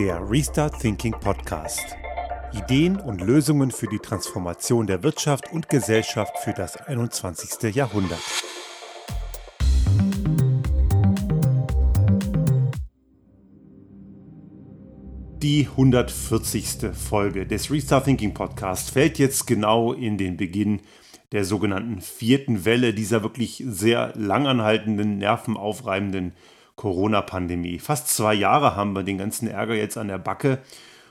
Der Restart Thinking Podcast. Ideen und Lösungen für die Transformation der Wirtschaft und Gesellschaft für das 21. Jahrhundert. Die 140. Folge des Restart Thinking Podcast fällt jetzt genau in den Beginn der sogenannten vierten Welle dieser wirklich sehr langanhaltenden, nervenaufreibenden Corona-Pandemie. Fast zwei Jahre haben wir den ganzen Ärger jetzt an der Backe.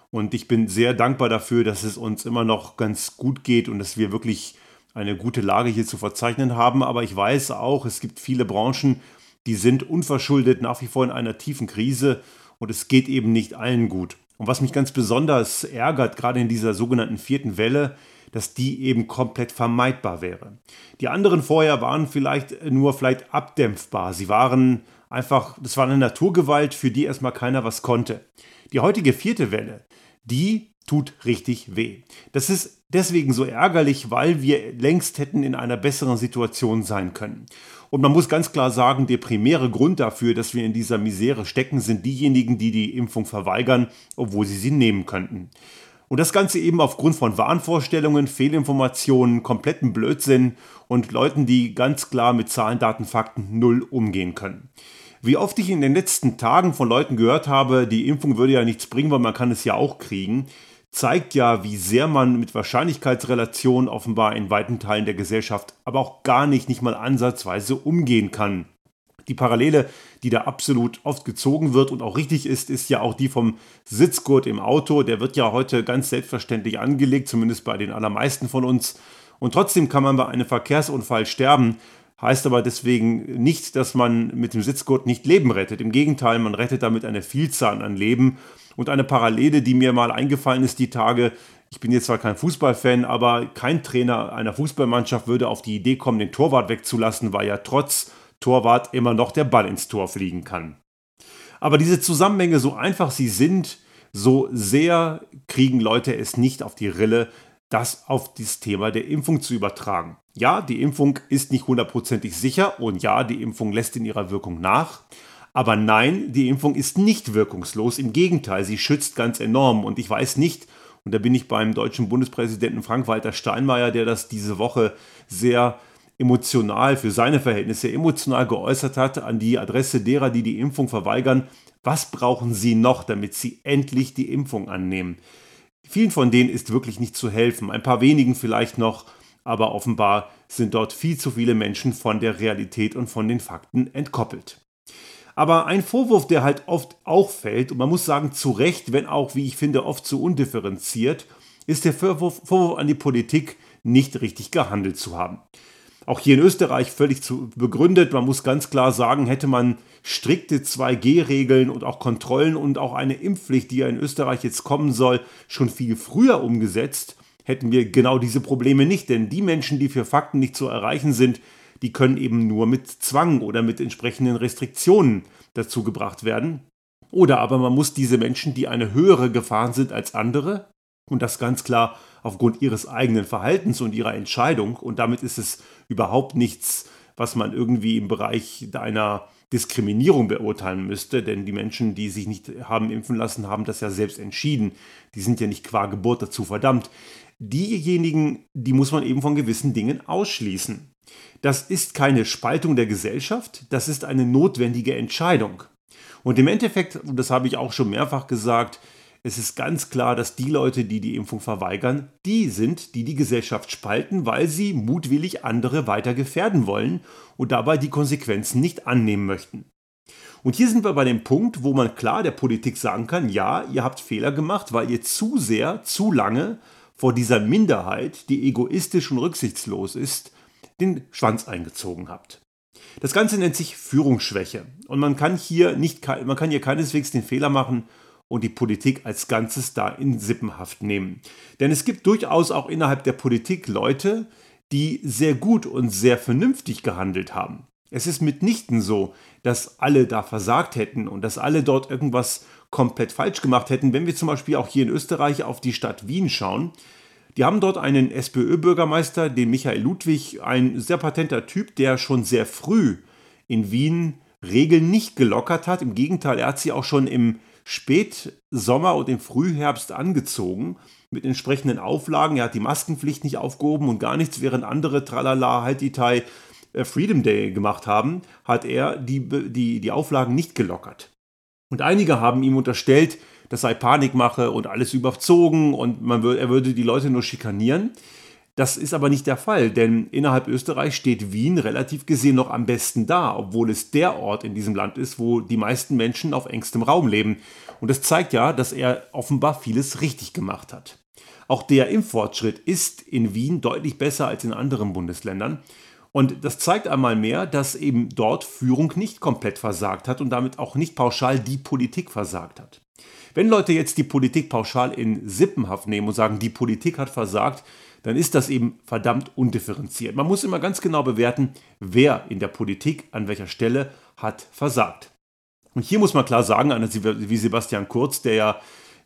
Und ich bin sehr dankbar dafür, dass es uns immer noch ganz gut geht und dass wir wirklich eine gute Lage hier zu verzeichnen haben. Aber ich weiß auch, es gibt viele Branchen, die sind unverschuldet nach wie vor in einer tiefen Krise und es geht eben nicht allen gut. Und was mich ganz besonders ärgert, gerade in dieser sogenannten vierten Welle, dass die eben komplett vermeidbar wäre. Die anderen vorher waren vielleicht nur vielleicht abdämpfbar. Sie waren einfach, das war eine Naturgewalt, für die erstmal keiner was konnte. Die heutige vierte Welle, die tut richtig weh. Das ist deswegen so ärgerlich, weil wir längst hätten in einer besseren Situation sein können. Und man muss ganz klar sagen, der primäre Grund dafür, dass wir in dieser Misere stecken, sind diejenigen, die die Impfung verweigern, obwohl sie sie nehmen könnten. Und das Ganze eben aufgrund von Wahnvorstellungen, Fehlinformationen, kompletten Blödsinn und Leuten, die ganz klar mit Zahlen, Daten, Fakten null umgehen können. Wie oft ich in den letzten Tagen von Leuten gehört habe, die Impfung würde ja nichts bringen, weil man kann es ja auch kriegen, zeigt ja, wie sehr man mit Wahrscheinlichkeitsrelationen offenbar in weiten Teilen der Gesellschaft aber auch gar nicht, nicht mal ansatzweise umgehen kann. Die Parallele, die da absolut oft gezogen wird und auch richtig ist, ist ja auch die vom Sitzgurt im Auto. Der wird ja heute ganz selbstverständlich angelegt, zumindest bei den allermeisten von uns. Und trotzdem kann man bei einem Verkehrsunfall sterben. Heißt aber deswegen nicht, dass man mit dem Sitzgurt nicht Leben rettet. Im Gegenteil, man rettet damit eine Vielzahl an Leben. Und eine Parallele, die mir mal eingefallen ist die Tage, ich bin jetzt zwar kein Fußballfan, aber kein Trainer einer Fußballmannschaft würde auf die Idee kommen, den Torwart wegzulassen, weil ja trotz Torwart immer noch der Ball ins Tor fliegen kann. Aber diese Zusammenhänge, so einfach sie sind, so sehr kriegen Leute es nicht auf die Rille, das auf das Thema der Impfung zu übertragen. Ja, die Impfung ist nicht hundertprozentig sicher und ja, die Impfung lässt in ihrer Wirkung nach. Aber nein, die Impfung ist nicht wirkungslos. Im Gegenteil, sie schützt ganz enorm. Und ich weiß nicht, und da bin ich beim deutschen Bundespräsidenten Frank-Walter Steinmeier, der das diese Woche sehr emotional für seine Verhältnisse emotional geäußert hat an die Adresse derer, die die Impfung verweigern. Was brauchen sie noch, damit sie endlich die Impfung annehmen? Vielen von denen ist wirklich nicht zu helfen, ein paar wenigen vielleicht noch, aber offenbar sind dort viel zu viele Menschen von der Realität und von den Fakten entkoppelt. Aber ein Vorwurf, der halt oft auch fällt, und man muss sagen, zu Recht, wenn auch, wie ich finde, oft zu undifferenziert, ist der Vorwurf, Vorwurf an die Politik, nicht richtig gehandelt zu haben auch hier in Österreich völlig zu begründet. Man muss ganz klar sagen, hätte man strikte 2G-Regeln und auch Kontrollen und auch eine Impfpflicht, die ja in Österreich jetzt kommen soll, schon viel früher umgesetzt, hätten wir genau diese Probleme nicht. Denn die Menschen, die für Fakten nicht zu erreichen sind, die können eben nur mit Zwang oder mit entsprechenden Restriktionen dazu gebracht werden. Oder aber man muss diese Menschen, die eine höhere Gefahr sind als andere, und das ganz klar aufgrund ihres eigenen Verhaltens und ihrer Entscheidung. Und damit ist es überhaupt nichts, was man irgendwie im Bereich einer Diskriminierung beurteilen müsste, denn die Menschen, die sich nicht haben impfen lassen, haben das ja selbst entschieden. Die sind ja nicht qua Geburt dazu verdammt. Diejenigen, die muss man eben von gewissen Dingen ausschließen. Das ist keine Spaltung der Gesellschaft, das ist eine notwendige Entscheidung. Und im Endeffekt, und das habe ich auch schon mehrfach gesagt, es ist ganz klar, dass die Leute, die die Impfung verweigern, die sind, die die Gesellschaft spalten, weil sie mutwillig andere weiter gefährden wollen und dabei die Konsequenzen nicht annehmen möchten. Und hier sind wir bei dem Punkt, wo man klar der Politik sagen kann, ja, ihr habt Fehler gemacht, weil ihr zu sehr, zu lange vor dieser Minderheit, die egoistisch und rücksichtslos ist, den Schwanz eingezogen habt. Das Ganze nennt sich Führungsschwäche und man kann hier nicht, man kann hier keineswegs den Fehler machen, und die Politik als Ganzes da in Sippenhaft nehmen. Denn es gibt durchaus auch innerhalb der Politik Leute, die sehr gut und sehr vernünftig gehandelt haben. Es ist mitnichten so, dass alle da versagt hätten und dass alle dort irgendwas komplett falsch gemacht hätten. Wenn wir zum Beispiel auch hier in Österreich auf die Stadt Wien schauen, die haben dort einen SPÖ-Bürgermeister, den Michael Ludwig, ein sehr patenter Typ, der schon sehr früh in Wien Regeln nicht gelockert hat. Im Gegenteil, er hat sie auch schon im Spätsommer und im Frühherbst angezogen mit entsprechenden Auflagen. Er hat die Maskenpflicht nicht aufgehoben und gar nichts, während andere Tralala, halt Detail äh, Freedom Day gemacht haben, hat er die, die, die Auflagen nicht gelockert. Und einige haben ihm unterstellt, das sei Panikmache und alles überzogen und man, er würde die Leute nur schikanieren. Das ist aber nicht der Fall, denn innerhalb Österreich steht Wien relativ gesehen noch am besten da, obwohl es der Ort in diesem Land ist, wo die meisten Menschen auf engstem Raum leben. Und das zeigt ja, dass er offenbar vieles richtig gemacht hat. Auch der Impffortschritt ist in Wien deutlich besser als in anderen Bundesländern. Und das zeigt einmal mehr, dass eben dort Führung nicht komplett versagt hat und damit auch nicht pauschal die Politik versagt hat. Wenn Leute jetzt die Politik pauschal in Sippenhaft nehmen und sagen, die Politik hat versagt, dann ist das eben verdammt undifferenziert. Man muss immer ganz genau bewerten, wer in der Politik an welcher Stelle hat versagt. Und hier muss man klar sagen, einer wie Sebastian Kurz, der ja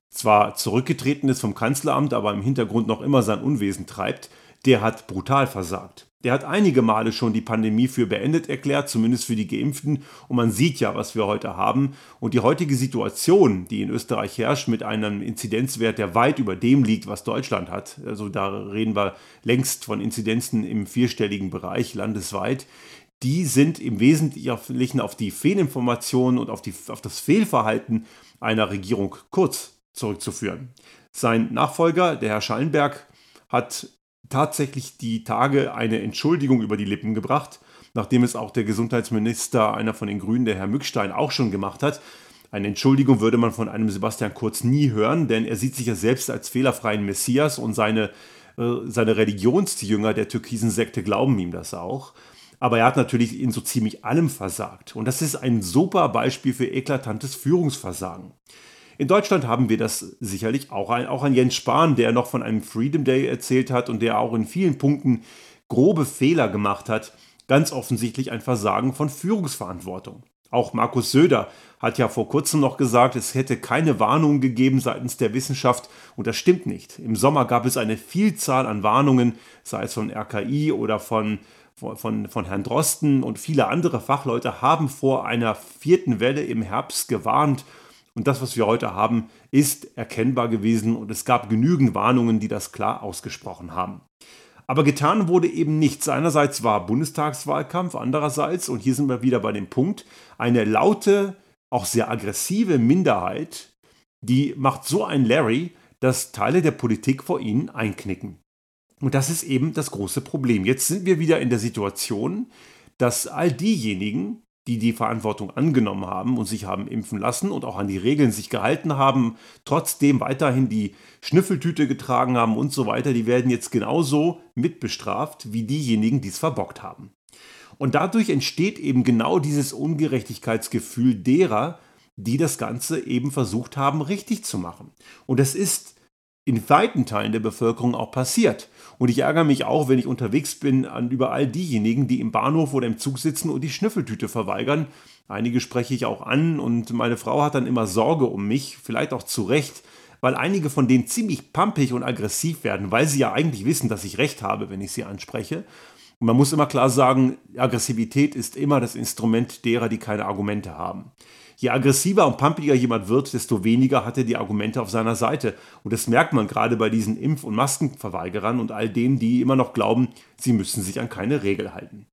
zwar zurückgetreten ist vom Kanzleramt, aber im Hintergrund noch immer sein Unwesen treibt, der hat brutal versagt. Der hat einige Male schon die Pandemie für beendet erklärt, zumindest für die Geimpften. Und man sieht ja, was wir heute haben. Und die heutige Situation, die in Österreich herrscht, mit einem Inzidenzwert, der weit über dem liegt, was Deutschland hat, also da reden wir längst von Inzidenzen im vierstelligen Bereich landesweit, die sind im Wesentlichen auf die Fehlinformationen und auf, die, auf das Fehlverhalten einer Regierung kurz zurückzuführen. Sein Nachfolger, der Herr Schallenberg, hat tatsächlich die Tage eine Entschuldigung über die Lippen gebracht, nachdem es auch der Gesundheitsminister, einer von den Grünen, der Herr Mückstein, auch schon gemacht hat. Eine Entschuldigung würde man von einem Sebastian Kurz nie hören, denn er sieht sich ja selbst als fehlerfreien Messias und seine, äh, seine Religionsjünger der türkisen Sekte glauben ihm das auch. Aber er hat natürlich in so ziemlich allem versagt. Und das ist ein super Beispiel für eklatantes Führungsversagen. In Deutschland haben wir das sicherlich auch ein, auch ein Jens Spahn, der noch von einem Freedom Day erzählt hat und der auch in vielen Punkten grobe Fehler gemacht hat. Ganz offensichtlich ein Versagen von Führungsverantwortung. Auch Markus Söder hat ja vor kurzem noch gesagt, es hätte keine Warnungen gegeben seitens der Wissenschaft und das stimmt nicht. Im Sommer gab es eine Vielzahl an Warnungen, sei es von RKI oder von, von, von Herrn Drosten und viele andere Fachleute haben vor einer vierten Welle im Herbst gewarnt und das, was wir heute haben, ist erkennbar gewesen und es gab genügend Warnungen, die das klar ausgesprochen haben. Aber getan wurde eben nichts. Einerseits war Bundestagswahlkampf, andererseits, und hier sind wir wieder bei dem Punkt, eine laute, auch sehr aggressive Minderheit, die macht so ein Larry, dass Teile der Politik vor ihnen einknicken. Und das ist eben das große Problem. Jetzt sind wir wieder in der Situation, dass all diejenigen, die die Verantwortung angenommen haben und sich haben impfen lassen und auch an die Regeln sich gehalten haben, trotzdem weiterhin die Schnüffeltüte getragen haben und so weiter, die werden jetzt genauso mitbestraft wie diejenigen, die es verbockt haben. Und dadurch entsteht eben genau dieses Ungerechtigkeitsgefühl derer, die das Ganze eben versucht haben, richtig zu machen. Und es ist in weiten Teilen der Bevölkerung auch passiert. Und ich ärgere mich auch, wenn ich unterwegs bin, an über all diejenigen, die im Bahnhof oder im Zug sitzen und die Schnüffeltüte verweigern. Einige spreche ich auch an und meine Frau hat dann immer Sorge um mich, vielleicht auch zu Recht, weil einige von denen ziemlich pampig und aggressiv werden, weil sie ja eigentlich wissen, dass ich recht habe, wenn ich sie anspreche. Und man muss immer klar sagen, Aggressivität ist immer das Instrument derer, die keine Argumente haben. Je aggressiver und pumpiger jemand wird, desto weniger hat er die Argumente auf seiner Seite. Und das merkt man gerade bei diesen Impf- und Maskenverweigerern und all denen, die immer noch glauben, sie müssen sich an keine Regel halten.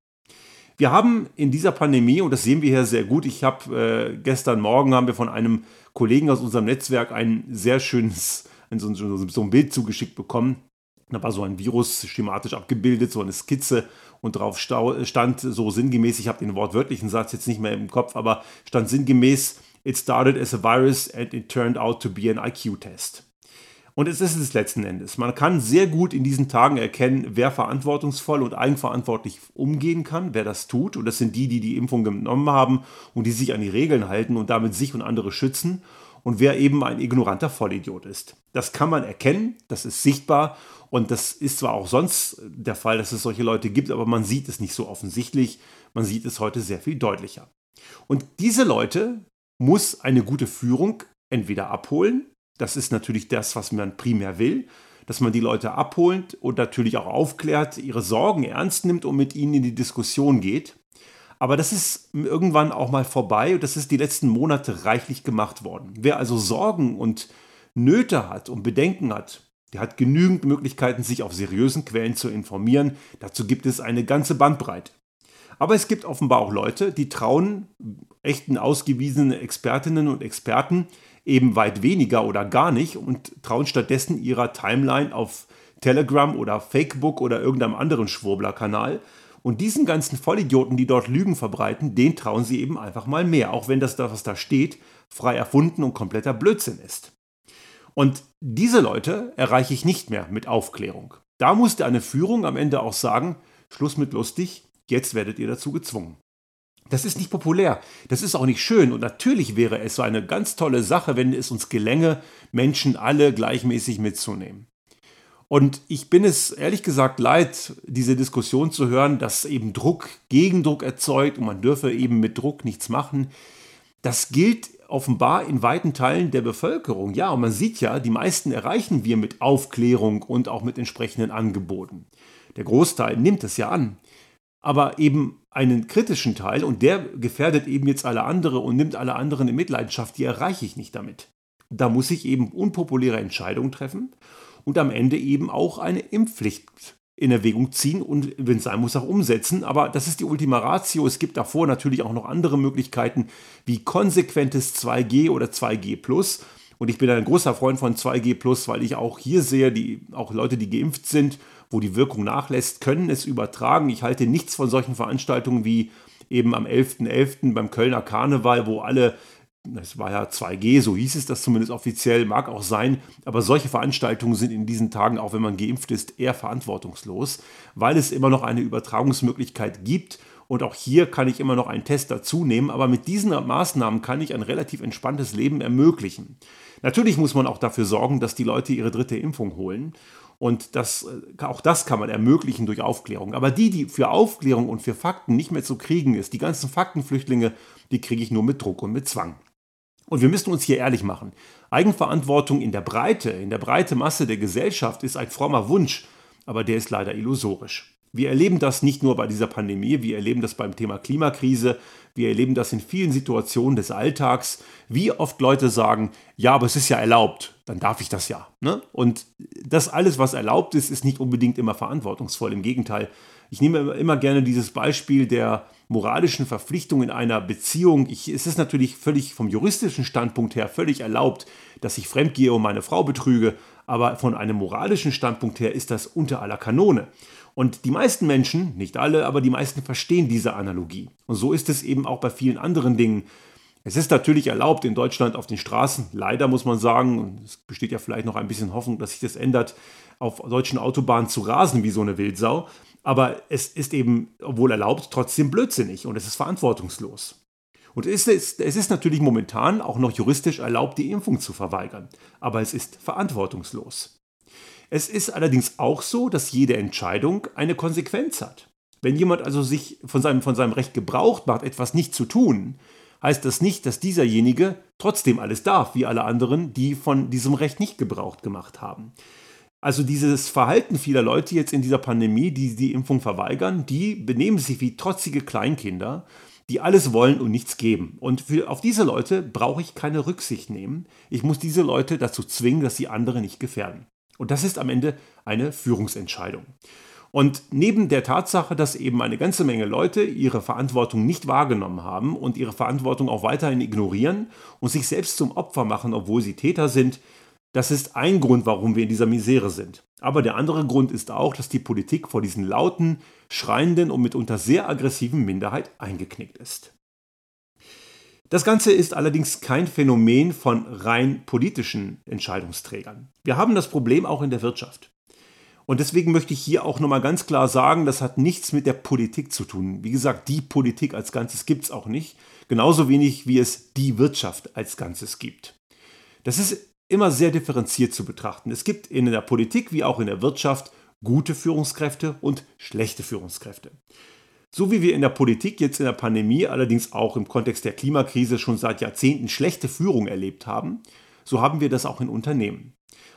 Wir haben in dieser Pandemie, und das sehen wir hier sehr gut, ich habe äh, gestern Morgen haben wir von einem Kollegen aus unserem Netzwerk ein sehr schönes, so, so ein Bild zugeschickt bekommen. Da war so ein Virus schematisch abgebildet, so eine Skizze und drauf stand so sinngemäß, ich habe den wortwörtlichen Satz jetzt nicht mehr im Kopf, aber stand sinngemäß, it started as a virus and it turned out to be an IQ-Test. Und es ist es letzten Endes. Man kann sehr gut in diesen Tagen erkennen, wer verantwortungsvoll und eigenverantwortlich umgehen kann, wer das tut. Und das sind die, die die Impfung genommen haben und die sich an die Regeln halten und damit sich und andere schützen. Und wer eben ein ignoranter Vollidiot ist. Das kann man erkennen, das ist sichtbar und das ist zwar auch sonst der Fall, dass es solche Leute gibt, aber man sieht es nicht so offensichtlich. Man sieht es heute sehr viel deutlicher. Und diese Leute muss eine gute Führung entweder abholen, das ist natürlich das, was man primär will, dass man die Leute abholt und natürlich auch aufklärt, ihre Sorgen ernst nimmt und mit ihnen in die Diskussion geht. Aber das ist irgendwann auch mal vorbei und das ist die letzten Monate reichlich gemacht worden. Wer also Sorgen und Nöte hat und Bedenken hat, der hat genügend Möglichkeiten, sich auf seriösen Quellen zu informieren. Dazu gibt es eine ganze Bandbreite. Aber es gibt offenbar auch Leute, die trauen echten ausgewiesenen Expertinnen und Experten eben weit weniger oder gar nicht und trauen stattdessen ihrer Timeline auf Telegram oder Fakebook oder irgendeinem anderen Schwurbler-Kanal. Und diesen ganzen Vollidioten, die dort Lügen verbreiten, denen trauen sie eben einfach mal mehr, auch wenn das, was da steht, frei erfunden und kompletter Blödsinn ist. Und diese Leute erreiche ich nicht mehr mit Aufklärung. Da musste eine Führung am Ende auch sagen, Schluss mit lustig, jetzt werdet ihr dazu gezwungen. Das ist nicht populär, das ist auch nicht schön und natürlich wäre es so eine ganz tolle Sache, wenn es uns gelänge, Menschen alle gleichmäßig mitzunehmen. Und ich bin es ehrlich gesagt leid, diese Diskussion zu hören, dass eben Druck Gegendruck erzeugt und man dürfe eben mit Druck nichts machen. Das gilt offenbar in weiten Teilen der Bevölkerung. Ja, und man sieht ja, die meisten erreichen wir mit Aufklärung und auch mit entsprechenden Angeboten. Der Großteil nimmt es ja an. Aber eben einen kritischen Teil, und der gefährdet eben jetzt alle andere und nimmt alle anderen in Mitleidenschaft, die erreiche ich nicht damit. Da muss ich eben unpopuläre Entscheidungen treffen und am Ende eben auch eine Impfpflicht in Erwägung ziehen und, wenn es sein muss, auch umsetzen. Aber das ist die Ultima Ratio. Es gibt davor natürlich auch noch andere Möglichkeiten wie konsequentes 2G oder 2G Und ich bin ein großer Freund von 2G weil ich auch hier sehe, die, auch Leute, die geimpft sind, wo die Wirkung nachlässt, können es übertragen. Ich halte nichts von solchen Veranstaltungen wie eben am 11.11. .11. beim Kölner Karneval, wo alle es war ja 2G, so hieß es das zumindest offiziell, mag auch sein, aber solche Veranstaltungen sind in diesen Tagen, auch wenn man geimpft ist, eher verantwortungslos, weil es immer noch eine Übertragungsmöglichkeit gibt und auch hier kann ich immer noch einen Test dazu nehmen, aber mit diesen Maßnahmen kann ich ein relativ entspanntes Leben ermöglichen. Natürlich muss man auch dafür sorgen, dass die Leute ihre dritte Impfung holen. Und das, äh, auch das kann man ermöglichen durch Aufklärung. Aber die, die für Aufklärung und für Fakten nicht mehr zu kriegen ist, die ganzen Faktenflüchtlinge, die kriege ich nur mit Druck und mit Zwang. Und wir müssen uns hier ehrlich machen. Eigenverantwortung in der Breite, in der breite Masse der Gesellschaft ist ein frommer Wunsch, aber der ist leider illusorisch. Wir erleben das nicht nur bei dieser Pandemie, wir erleben das beim Thema Klimakrise, wir erleben das in vielen Situationen des Alltags, wie oft Leute sagen, ja, aber es ist ja erlaubt, dann darf ich das ja. Ne? Und das alles, was erlaubt ist, ist nicht unbedingt immer verantwortungsvoll. Im Gegenteil, ich nehme immer gerne dieses Beispiel der moralischen Verpflichtung in einer Beziehung. Ich, es ist natürlich völlig vom juristischen Standpunkt her völlig erlaubt, dass ich fremdgehe und meine Frau betrüge, aber von einem moralischen Standpunkt her ist das unter aller Kanone. Und die meisten Menschen, nicht alle, aber die meisten verstehen diese Analogie. Und so ist es eben auch bei vielen anderen Dingen. Es ist natürlich erlaubt, in Deutschland auf den Straßen, leider muss man sagen, und es besteht ja vielleicht noch ein bisschen Hoffnung, dass sich das ändert, auf deutschen Autobahnen zu rasen wie so eine Wildsau. Aber es ist eben, obwohl erlaubt, trotzdem blödsinnig und es ist verantwortungslos. Und es ist, es ist natürlich momentan auch noch juristisch erlaubt, die Impfung zu verweigern. Aber es ist verantwortungslos. Es ist allerdings auch so, dass jede Entscheidung eine Konsequenz hat. Wenn jemand also sich von seinem, von seinem Recht gebraucht macht, etwas nicht zu tun, heißt das nicht, dass dieserjenige trotzdem alles darf, wie alle anderen, die von diesem Recht nicht gebraucht gemacht haben. Also dieses Verhalten vieler Leute jetzt in dieser Pandemie, die die Impfung verweigern, die benehmen sich wie trotzige Kleinkinder, die alles wollen und nichts geben. Und für, auf diese Leute brauche ich keine Rücksicht nehmen. Ich muss diese Leute dazu zwingen, dass sie andere nicht gefährden. Und das ist am Ende eine Führungsentscheidung. Und neben der Tatsache, dass eben eine ganze Menge Leute ihre Verantwortung nicht wahrgenommen haben und ihre Verantwortung auch weiterhin ignorieren und sich selbst zum Opfer machen, obwohl sie Täter sind, das ist ein Grund, warum wir in dieser Misere sind. Aber der andere Grund ist auch, dass die Politik vor diesen lauten, schreienden und mitunter sehr aggressiven Minderheit eingeknickt ist. Das Ganze ist allerdings kein Phänomen von rein politischen Entscheidungsträgern. Wir haben das Problem auch in der Wirtschaft. Und deswegen möchte ich hier auch nochmal ganz klar sagen, das hat nichts mit der Politik zu tun. Wie gesagt, die Politik als Ganzes gibt es auch nicht. Genauso wenig wie es die Wirtschaft als Ganzes gibt. Das ist immer sehr differenziert zu betrachten. Es gibt in der Politik wie auch in der Wirtschaft gute Führungskräfte und schlechte Führungskräfte. So wie wir in der Politik jetzt in der Pandemie allerdings auch im Kontext der Klimakrise schon seit Jahrzehnten schlechte Führung erlebt haben, so haben wir das auch in Unternehmen.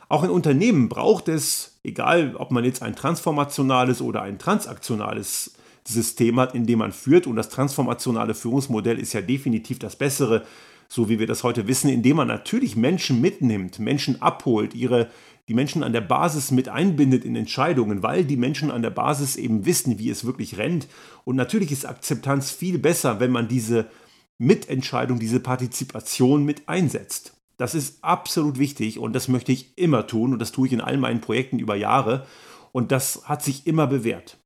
Auch in Unternehmen braucht es, egal ob man jetzt ein transformationales oder ein transaktionales System hat, in dem man führt. Und das transformationale Führungsmodell ist ja definitiv das bessere, so wie wir das heute wissen, indem man natürlich Menschen mitnimmt, Menschen abholt, ihre, die Menschen an der Basis mit einbindet in Entscheidungen, weil die Menschen an der Basis eben wissen, wie es wirklich rennt. Und natürlich ist Akzeptanz viel besser, wenn man diese Mitentscheidung, diese Partizipation mit einsetzt. Das ist absolut wichtig und das möchte ich immer tun und das tue ich in all meinen Projekten über Jahre und das hat sich immer bewährt.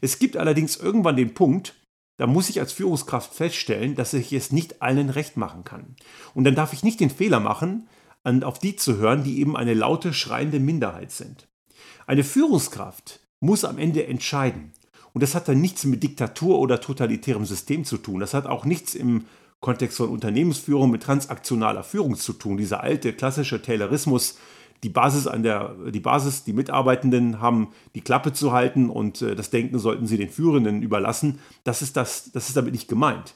Es gibt allerdings irgendwann den Punkt, da muss ich als Führungskraft feststellen, dass ich es nicht allen recht machen kann. Und dann darf ich nicht den Fehler machen, auf die zu hören, die eben eine laute, schreiende Minderheit sind. Eine Führungskraft muss am Ende entscheiden. Und das hat dann nichts mit Diktatur oder totalitärem System zu tun. Das hat auch nichts im Kontext von Unternehmensführung mit transaktionaler Führung zu tun. Dieser alte klassische Taylorismus, die Basis an der, die Basis, die Mitarbeitenden haben die Klappe zu halten und äh, das Denken sollten sie den Führenden überlassen. Das ist, das, das ist damit nicht gemeint.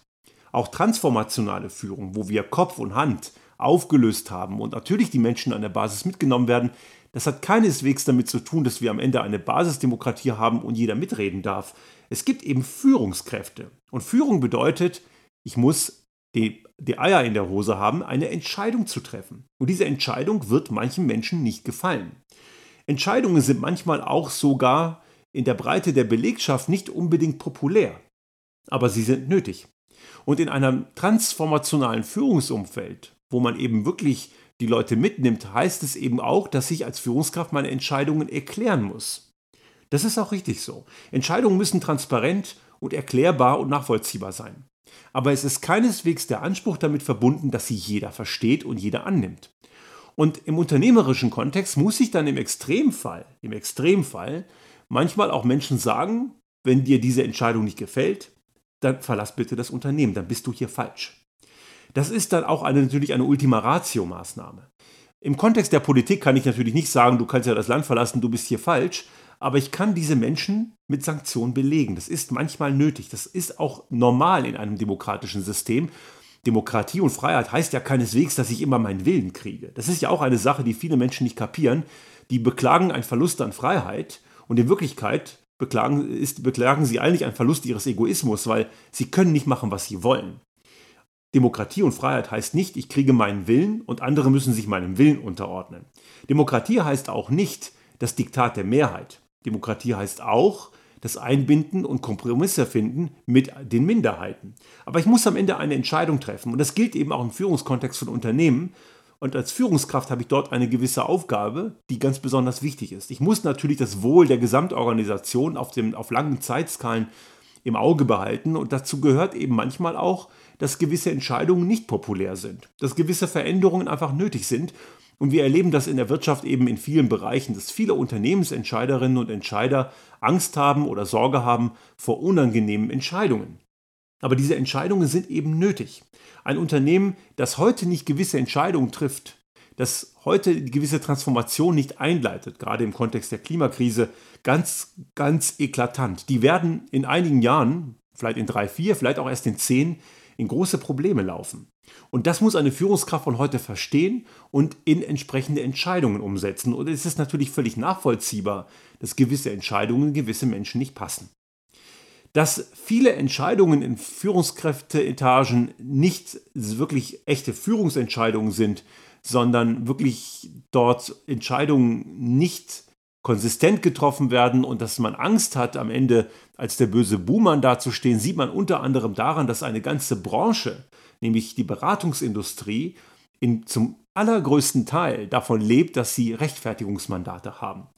Auch transformationale Führung, wo wir Kopf und Hand aufgelöst haben und natürlich die Menschen an der Basis mitgenommen werden, das hat keineswegs damit zu tun, dass wir am Ende eine Basisdemokratie haben und jeder mitreden darf. Es gibt eben Führungskräfte. Und Führung bedeutet, ich muss die, die Eier in der Hose haben, eine Entscheidung zu treffen. Und diese Entscheidung wird manchen Menschen nicht gefallen. Entscheidungen sind manchmal auch sogar in der Breite der Belegschaft nicht unbedingt populär, aber sie sind nötig. Und in einem transformationalen Führungsumfeld, wo man eben wirklich die Leute mitnimmt, heißt es eben auch, dass ich als Führungskraft meine Entscheidungen erklären muss. Das ist auch richtig so. Entscheidungen müssen transparent und erklärbar und nachvollziehbar sein. Aber es ist keineswegs der Anspruch damit verbunden, dass sie jeder versteht und jeder annimmt. Und im unternehmerischen Kontext muss ich dann im Extremfall, im Extremfall manchmal auch Menschen sagen, wenn dir diese Entscheidung nicht gefällt, dann verlass bitte das Unternehmen, dann bist du hier falsch. Das ist dann auch eine, natürlich eine Ultima Ratio-Maßnahme. Im Kontext der Politik kann ich natürlich nicht sagen, du kannst ja das Land verlassen, du bist hier falsch, aber ich kann diese Menschen mit Sanktionen belegen. Das ist manchmal nötig. Das ist auch normal in einem demokratischen System. Demokratie und Freiheit heißt ja keineswegs, dass ich immer meinen Willen kriege. Das ist ja auch eine Sache, die viele Menschen nicht kapieren. Die beklagen einen Verlust an Freiheit und in Wirklichkeit beklagen, ist, beklagen sie eigentlich einen Verlust ihres Egoismus, weil sie können nicht machen, was sie wollen. Demokratie und Freiheit heißt nicht, ich kriege meinen Willen und andere müssen sich meinem Willen unterordnen. Demokratie heißt auch nicht das Diktat der Mehrheit. Demokratie heißt auch das Einbinden und Kompromisse finden mit den Minderheiten. Aber ich muss am Ende eine Entscheidung treffen. Und das gilt eben auch im Führungskontext von Unternehmen. Und als Führungskraft habe ich dort eine gewisse Aufgabe, die ganz besonders wichtig ist. Ich muss natürlich das Wohl der Gesamtorganisation auf, dem, auf langen Zeitskalen im Auge behalten. Und dazu gehört eben manchmal auch, dass gewisse Entscheidungen nicht populär sind, dass gewisse Veränderungen einfach nötig sind und wir erleben das in der Wirtschaft eben in vielen Bereichen, dass viele Unternehmensentscheiderinnen und Entscheider Angst haben oder Sorge haben vor unangenehmen Entscheidungen. Aber diese Entscheidungen sind eben nötig. Ein Unternehmen, das heute nicht gewisse Entscheidungen trifft, das heute gewisse Transformation nicht einleitet, gerade im Kontext der Klimakrise, ganz, ganz eklatant. Die werden in einigen Jahren, vielleicht in drei, vier, vielleicht auch erst in zehn, in große Probleme laufen. Und das muss eine Führungskraft von heute verstehen und in entsprechende Entscheidungen umsetzen. Und es ist natürlich völlig nachvollziehbar, dass gewisse Entscheidungen gewisse Menschen nicht passen. Dass viele Entscheidungen in Führungskräfteetagen nicht wirklich echte Führungsentscheidungen sind, sondern wirklich dort Entscheidungen nicht konsistent getroffen werden und dass man Angst hat, am Ende als der böse Buhmann dazustehen, sieht man unter anderem daran, dass eine ganze Branche, nämlich die Beratungsindustrie, in, zum allergrößten Teil davon lebt, dass sie Rechtfertigungsmandate haben.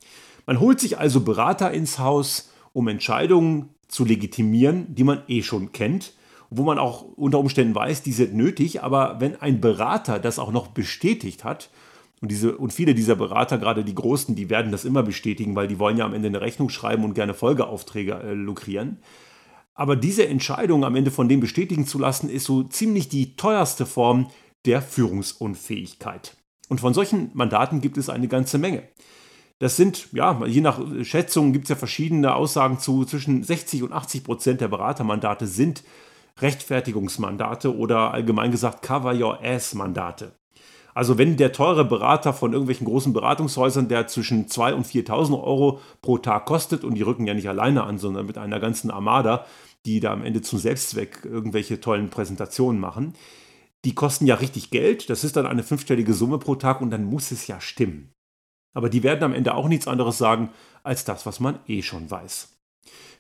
Man holt sich also Berater ins Haus, um Entscheidungen zu legitimieren, die man eh schon kennt, wo man auch unter Umständen weiß, die sind nötig, aber wenn ein Berater das auch noch bestätigt hat, und, diese, und viele dieser Berater, gerade die Großen, die werden das immer bestätigen, weil die wollen ja am Ende eine Rechnung schreiben und gerne Folgeaufträge äh, lukrieren. Aber diese Entscheidung am Ende von dem bestätigen zu lassen, ist so ziemlich die teuerste Form der Führungsunfähigkeit. Und von solchen Mandaten gibt es eine ganze Menge. Das sind, ja, je nach Schätzung gibt es ja verschiedene Aussagen zu, zwischen 60 und 80 Prozent der Beratermandate sind Rechtfertigungsmandate oder allgemein gesagt Cover Your Ass Mandate. Also wenn der teure Berater von irgendwelchen großen Beratungshäusern, der zwischen 2.000 und 4.000 Euro pro Tag kostet, und die rücken ja nicht alleine an, sondern mit einer ganzen Armada, die da am Ende zum Selbstzweck irgendwelche tollen Präsentationen machen, die kosten ja richtig Geld. Das ist dann eine fünfstellige Summe pro Tag und dann muss es ja stimmen. Aber die werden am Ende auch nichts anderes sagen als das, was man eh schon weiß.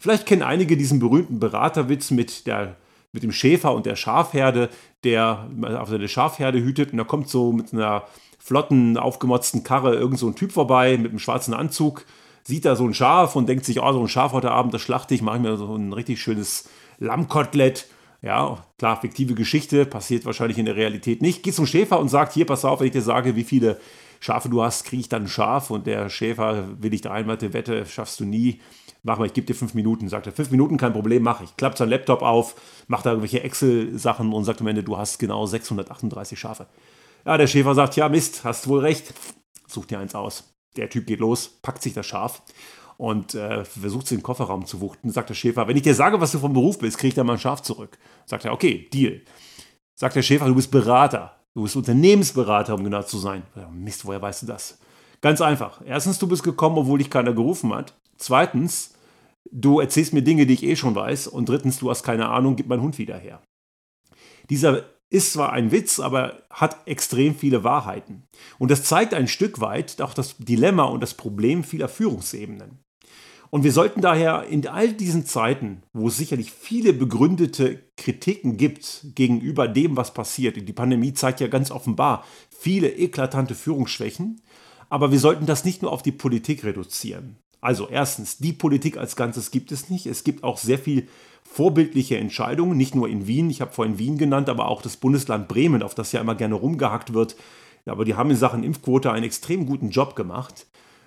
Vielleicht kennen einige diesen berühmten Beraterwitz mit, der, mit dem Schäfer und der Schafherde, der auf seine Schafherde hütet und da kommt so mit einer flotten, aufgemotzten Karre irgend so ein Typ vorbei mit einem schwarzen Anzug, sieht da so ein Schaf und denkt sich, oh, so ein Schaf heute Abend, das schlachte ich, mache ich mir so ein richtig schönes Lammkotelett. Ja, klar, fiktive Geschichte, passiert wahrscheinlich in der Realität nicht. Geht zum Schäfer und sagt, hier, pass auf, wenn ich dir sage, wie viele Schafe du hast, kriege ich dann ein Schaf und der Schäfer will ich da einmal, Wette, schaffst du nie. Mach mal, ich gebe dir fünf Minuten. Sagt er, fünf Minuten, kein Problem, mach ich. Klappt sein Laptop auf, macht da irgendwelche Excel-Sachen und sagt am Ende, du hast genau 638 Schafe. Ja, der Schäfer sagt, ja, Mist, hast wohl recht. Such dir eins aus. Der Typ geht los, packt sich das Schaf und äh, versucht es in den Kofferraum zu wuchten. Sagt der Schäfer, wenn ich dir sage, was du vom Beruf bist, kriege ich dann mal ein Schaf zurück. Sagt er, okay, Deal. Sagt der Schäfer, du bist Berater. Du bist Unternehmensberater, um genau zu sein. Mist, woher weißt du das? Ganz einfach. Erstens, du bist gekommen, obwohl dich keiner gerufen hat. Zweitens, du erzählst mir Dinge, die ich eh schon weiß. Und drittens, du hast keine Ahnung, gib mein Hund wieder her. Dieser ist zwar ein Witz, aber hat extrem viele Wahrheiten. Und das zeigt ein Stück weit auch das Dilemma und das Problem vieler Führungsebenen. Und wir sollten daher in all diesen Zeiten, wo es sicherlich viele begründete Kritiken gibt gegenüber dem, was passiert, die Pandemie zeigt ja ganz offenbar viele eklatante Führungsschwächen, aber wir sollten das nicht nur auf die Politik reduzieren. Also erstens, die Politik als Ganzes gibt es nicht. Es gibt auch sehr viel vorbildliche Entscheidungen, nicht nur in Wien, ich habe vorhin Wien genannt, aber auch das Bundesland Bremen, auf das ja immer gerne rumgehackt wird. Aber die haben in Sachen Impfquote einen extrem guten Job gemacht.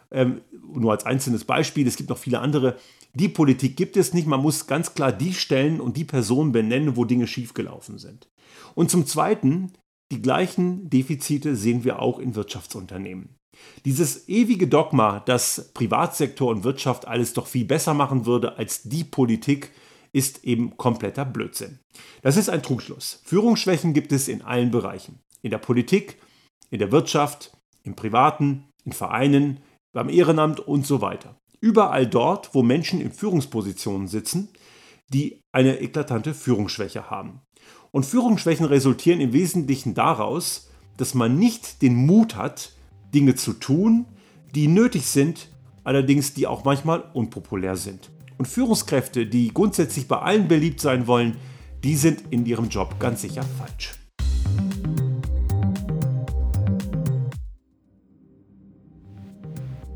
Ähm, nur als einzelnes Beispiel, es gibt noch viele andere. Die Politik gibt es nicht, man muss ganz klar die Stellen und die Personen benennen, wo Dinge schiefgelaufen sind. Und zum Zweiten, die gleichen Defizite sehen wir auch in Wirtschaftsunternehmen. Dieses ewige Dogma, dass Privatsektor und Wirtschaft alles doch viel besser machen würde als die Politik, ist eben kompletter Blödsinn. Das ist ein Trugschluss. Führungsschwächen gibt es in allen Bereichen. In der Politik, in der Wirtschaft, im Privaten, in Vereinen, beim Ehrenamt und so weiter. Überall dort, wo Menschen in Führungspositionen sitzen, die eine eklatante Führungsschwäche haben. Und Führungsschwächen resultieren im Wesentlichen daraus, dass man nicht den Mut hat, Dinge zu tun, die nötig sind, allerdings die auch manchmal unpopulär sind. Und Führungskräfte, die grundsätzlich bei allen beliebt sein wollen, die sind in ihrem Job ganz sicher falsch.